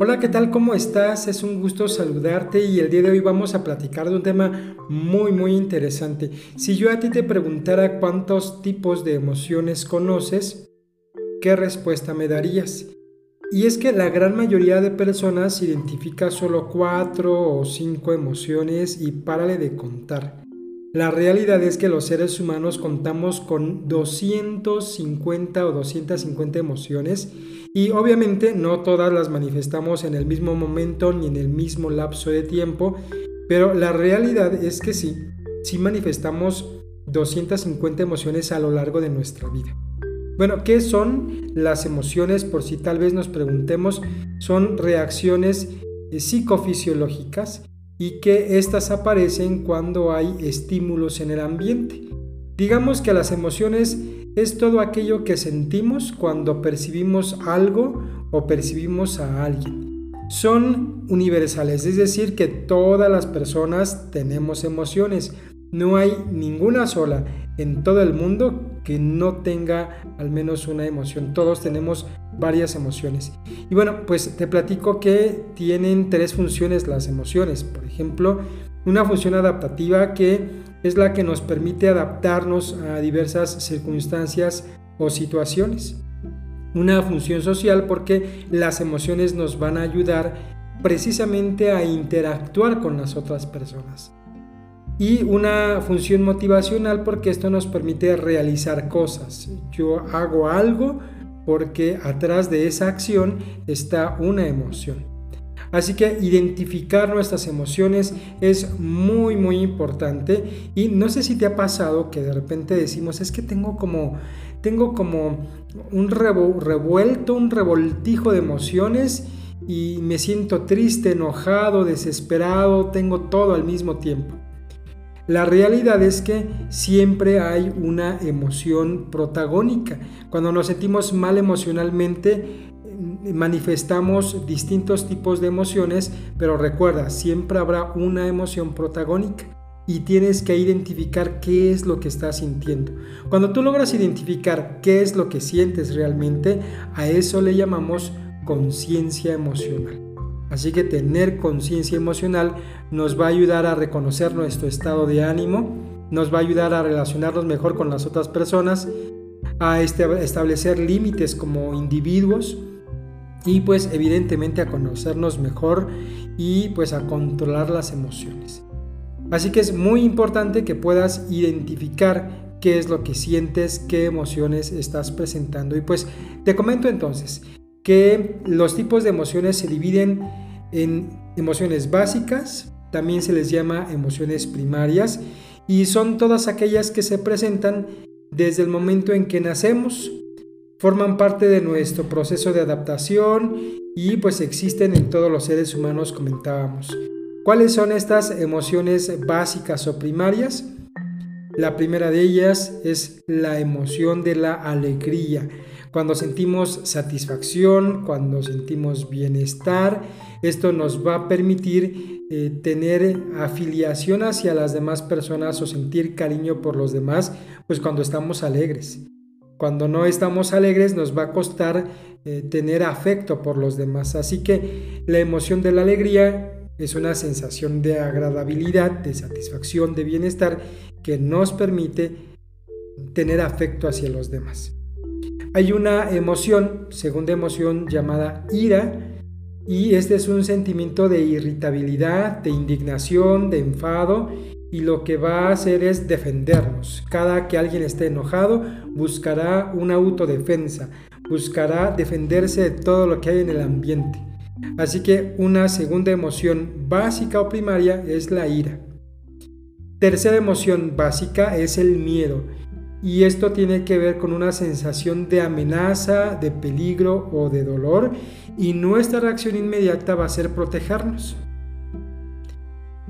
Hola, ¿qué tal? ¿Cómo estás? Es un gusto saludarte y el día de hoy vamos a platicar de un tema muy muy interesante. Si yo a ti te preguntara cuántos tipos de emociones conoces, ¿qué respuesta me darías? Y es que la gran mayoría de personas identifica solo cuatro o cinco emociones y párale de contar. La realidad es que los seres humanos contamos con 250 o 250 emociones y obviamente no todas las manifestamos en el mismo momento ni en el mismo lapso de tiempo, pero la realidad es que sí, sí manifestamos 250 emociones a lo largo de nuestra vida. Bueno, ¿qué son las emociones? Por si tal vez nos preguntemos, son reacciones eh, psicofisiológicas y que éstas aparecen cuando hay estímulos en el ambiente. Digamos que las emociones es todo aquello que sentimos cuando percibimos algo o percibimos a alguien. Son universales, es decir, que todas las personas tenemos emociones. No hay ninguna sola en todo el mundo que no tenga al menos una emoción. Todos tenemos varias emociones. Y bueno, pues te platico que tienen tres funciones las emociones. Por ejemplo, una función adaptativa que es la que nos permite adaptarnos a diversas circunstancias o situaciones. Una función social porque las emociones nos van a ayudar precisamente a interactuar con las otras personas. Y una función motivacional porque esto nos permite realizar cosas. Yo hago algo porque atrás de esa acción está una emoción. Así que identificar nuestras emociones es muy muy importante y no sé si te ha pasado que de repente decimos es que tengo como tengo como un revuelto, un revoltijo de emociones y me siento triste, enojado, desesperado, tengo todo al mismo tiempo. La realidad es que siempre hay una emoción protagónica. Cuando nos sentimos mal emocionalmente, manifestamos distintos tipos de emociones, pero recuerda, siempre habrá una emoción protagónica y tienes que identificar qué es lo que estás sintiendo. Cuando tú logras identificar qué es lo que sientes realmente, a eso le llamamos conciencia emocional. Así que tener conciencia emocional nos va a ayudar a reconocer nuestro estado de ánimo, nos va a ayudar a relacionarnos mejor con las otras personas, a este, establecer límites como individuos, y pues evidentemente a conocernos mejor y pues a controlar las emociones. Así que es muy importante que puedas identificar qué es lo que sientes, qué emociones estás presentando. Y pues te comento entonces que los tipos de emociones se dividen en emociones básicas, también se les llama emociones primarias y son todas aquellas que se presentan desde el momento en que nacemos forman parte de nuestro proceso de adaptación y pues existen en todos los seres humanos, comentábamos. ¿Cuáles son estas emociones básicas o primarias? La primera de ellas es la emoción de la alegría. Cuando sentimos satisfacción, cuando sentimos bienestar, esto nos va a permitir eh, tener afiliación hacia las demás personas o sentir cariño por los demás, pues cuando estamos alegres. Cuando no estamos alegres nos va a costar eh, tener afecto por los demás. Así que la emoción de la alegría es una sensación de agradabilidad, de satisfacción, de bienestar que nos permite tener afecto hacia los demás. Hay una emoción, segunda emoción llamada ira, y este es un sentimiento de irritabilidad, de indignación, de enfado y lo que va a hacer es defendernos. Cada que alguien esté enojado, buscará una autodefensa, buscará defenderse de todo lo que hay en el ambiente. Así que una segunda emoción básica o primaria es la ira. Tercera emoción básica es el miedo. Y esto tiene que ver con una sensación de amenaza, de peligro o de dolor. Y nuestra reacción inmediata va a ser protegernos.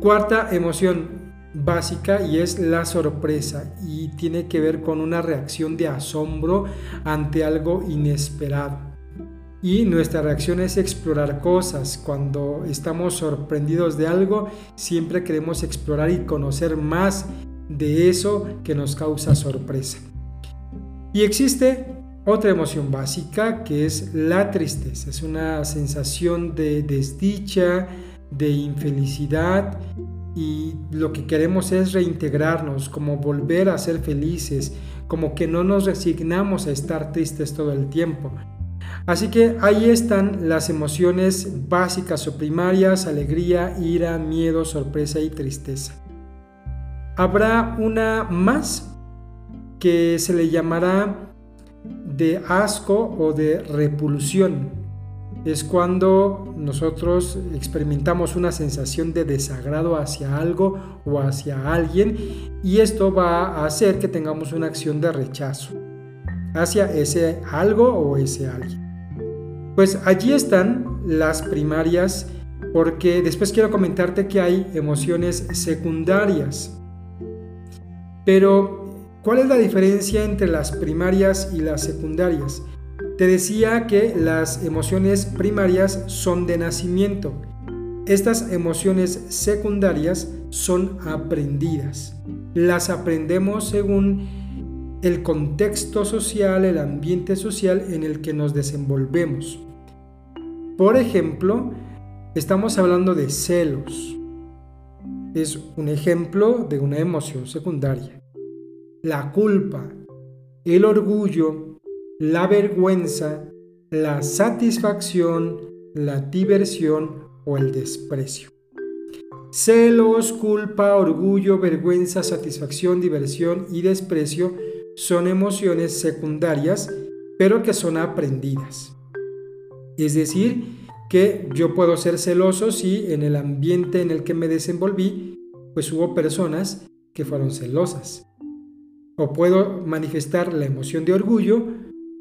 Cuarta emoción básica y es la sorpresa y tiene que ver con una reacción de asombro ante algo inesperado. Y nuestra reacción es explorar cosas. Cuando estamos sorprendidos de algo, siempre queremos explorar y conocer más de eso que nos causa sorpresa. Y existe otra emoción básica que es la tristeza. Es una sensación de desdicha, de infelicidad y lo que queremos es reintegrarnos, como volver a ser felices, como que no nos resignamos a estar tristes todo el tiempo. Así que ahí están las emociones básicas o primarias, alegría, ira, miedo, sorpresa y tristeza. Habrá una más que se le llamará de asco o de repulsión es cuando nosotros experimentamos una sensación de desagrado hacia algo o hacia alguien y esto va a hacer que tengamos una acción de rechazo hacia ese algo o ese alguien. Pues allí están las primarias porque después quiero comentarte que hay emociones secundarias. Pero, ¿cuál es la diferencia entre las primarias y las secundarias? Te decía que las emociones primarias son de nacimiento. Estas emociones secundarias son aprendidas. Las aprendemos según el contexto social, el ambiente social en el que nos desenvolvemos. Por ejemplo, estamos hablando de celos. Es un ejemplo de una emoción secundaria. La culpa, el orgullo, la vergüenza, la satisfacción, la diversión o el desprecio. Celos, culpa, orgullo, vergüenza, satisfacción, diversión y desprecio son emociones secundarias, pero que son aprendidas. Es decir, que yo puedo ser celoso si en el ambiente en el que me desenvolví, pues hubo personas que fueron celosas. O puedo manifestar la emoción de orgullo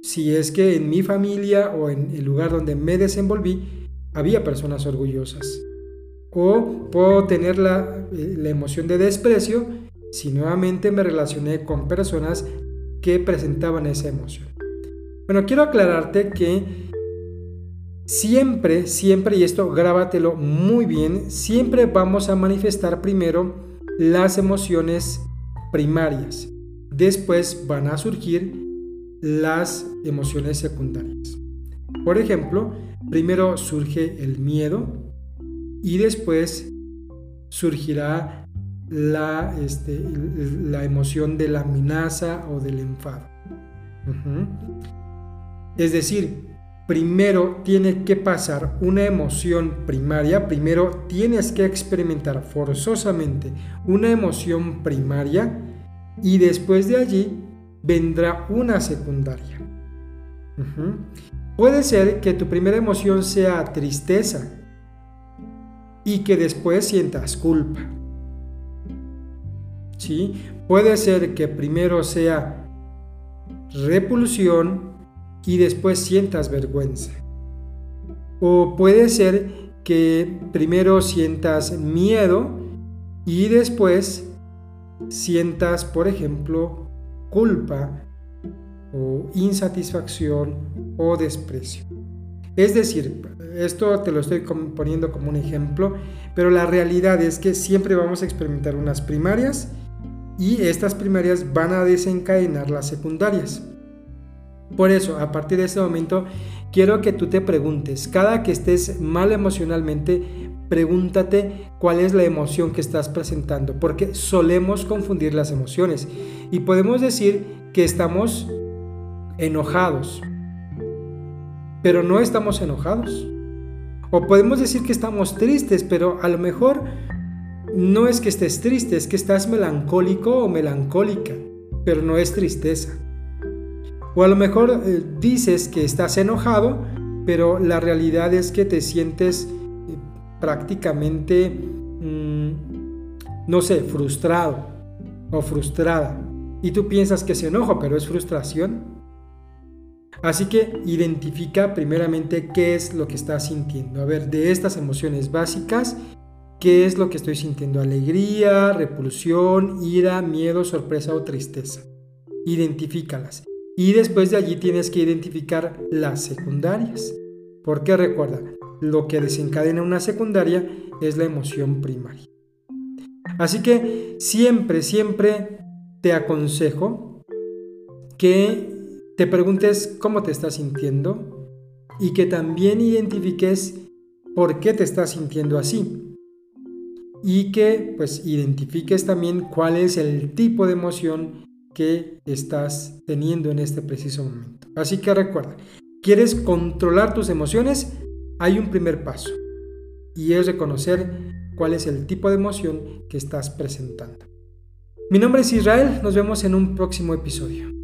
si es que en mi familia o en el lugar donde me desenvolví había personas orgullosas. O puedo tener la, eh, la emoción de desprecio si nuevamente me relacioné con personas que presentaban esa emoción. Bueno, quiero aclararte que siempre, siempre, y esto grábatelo muy bien, siempre vamos a manifestar primero las emociones primarias. Después van a surgir las emociones secundarias. Por ejemplo, primero surge el miedo y después surgirá la, este, la emoción de la amenaza o del enfado. Es decir, primero tiene que pasar una emoción primaria, primero tienes que experimentar forzosamente una emoción primaria y después de allí vendrá una secundaria. Puede ser que tu primera emoción sea tristeza y que después sientas culpa. ¿Sí? Puede ser que primero sea repulsión y después sientas vergüenza. O puede ser que primero sientas miedo y después sientas, por ejemplo, culpa o insatisfacción o desprecio. Es decir, esto te lo estoy poniendo como un ejemplo, pero la realidad es que siempre vamos a experimentar unas primarias y estas primarias van a desencadenar las secundarias. Por eso, a partir de este momento, quiero que tú te preguntes, cada que estés mal emocionalmente, pregúntate cuál es la emoción que estás presentando, porque solemos confundir las emociones y podemos decir que estamos enojados, pero no estamos enojados. O podemos decir que estamos tristes, pero a lo mejor no es que estés triste, es que estás melancólico o melancólica, pero no es tristeza. O a lo mejor eh, dices que estás enojado, pero la realidad es que te sientes eh, prácticamente, mm, no sé, frustrado o frustrada. Y tú piensas que es enojo, pero es frustración. Así que identifica primeramente qué es lo que estás sintiendo. A ver, de estas emociones básicas, ¿qué es lo que estoy sintiendo? Alegría, repulsión, ira, miedo, sorpresa o tristeza. Identifícalas. Y después de allí tienes que identificar las secundarias. Porque recuerda, lo que desencadena una secundaria es la emoción primaria. Así que siempre, siempre te aconsejo que te preguntes cómo te estás sintiendo y que también identifiques por qué te estás sintiendo así. Y que pues identifiques también cuál es el tipo de emoción que estás teniendo en este preciso momento. Así que recuerda, ¿quieres controlar tus emociones? Hay un primer paso y es reconocer cuál es el tipo de emoción que estás presentando. Mi nombre es Israel, nos vemos en un próximo episodio.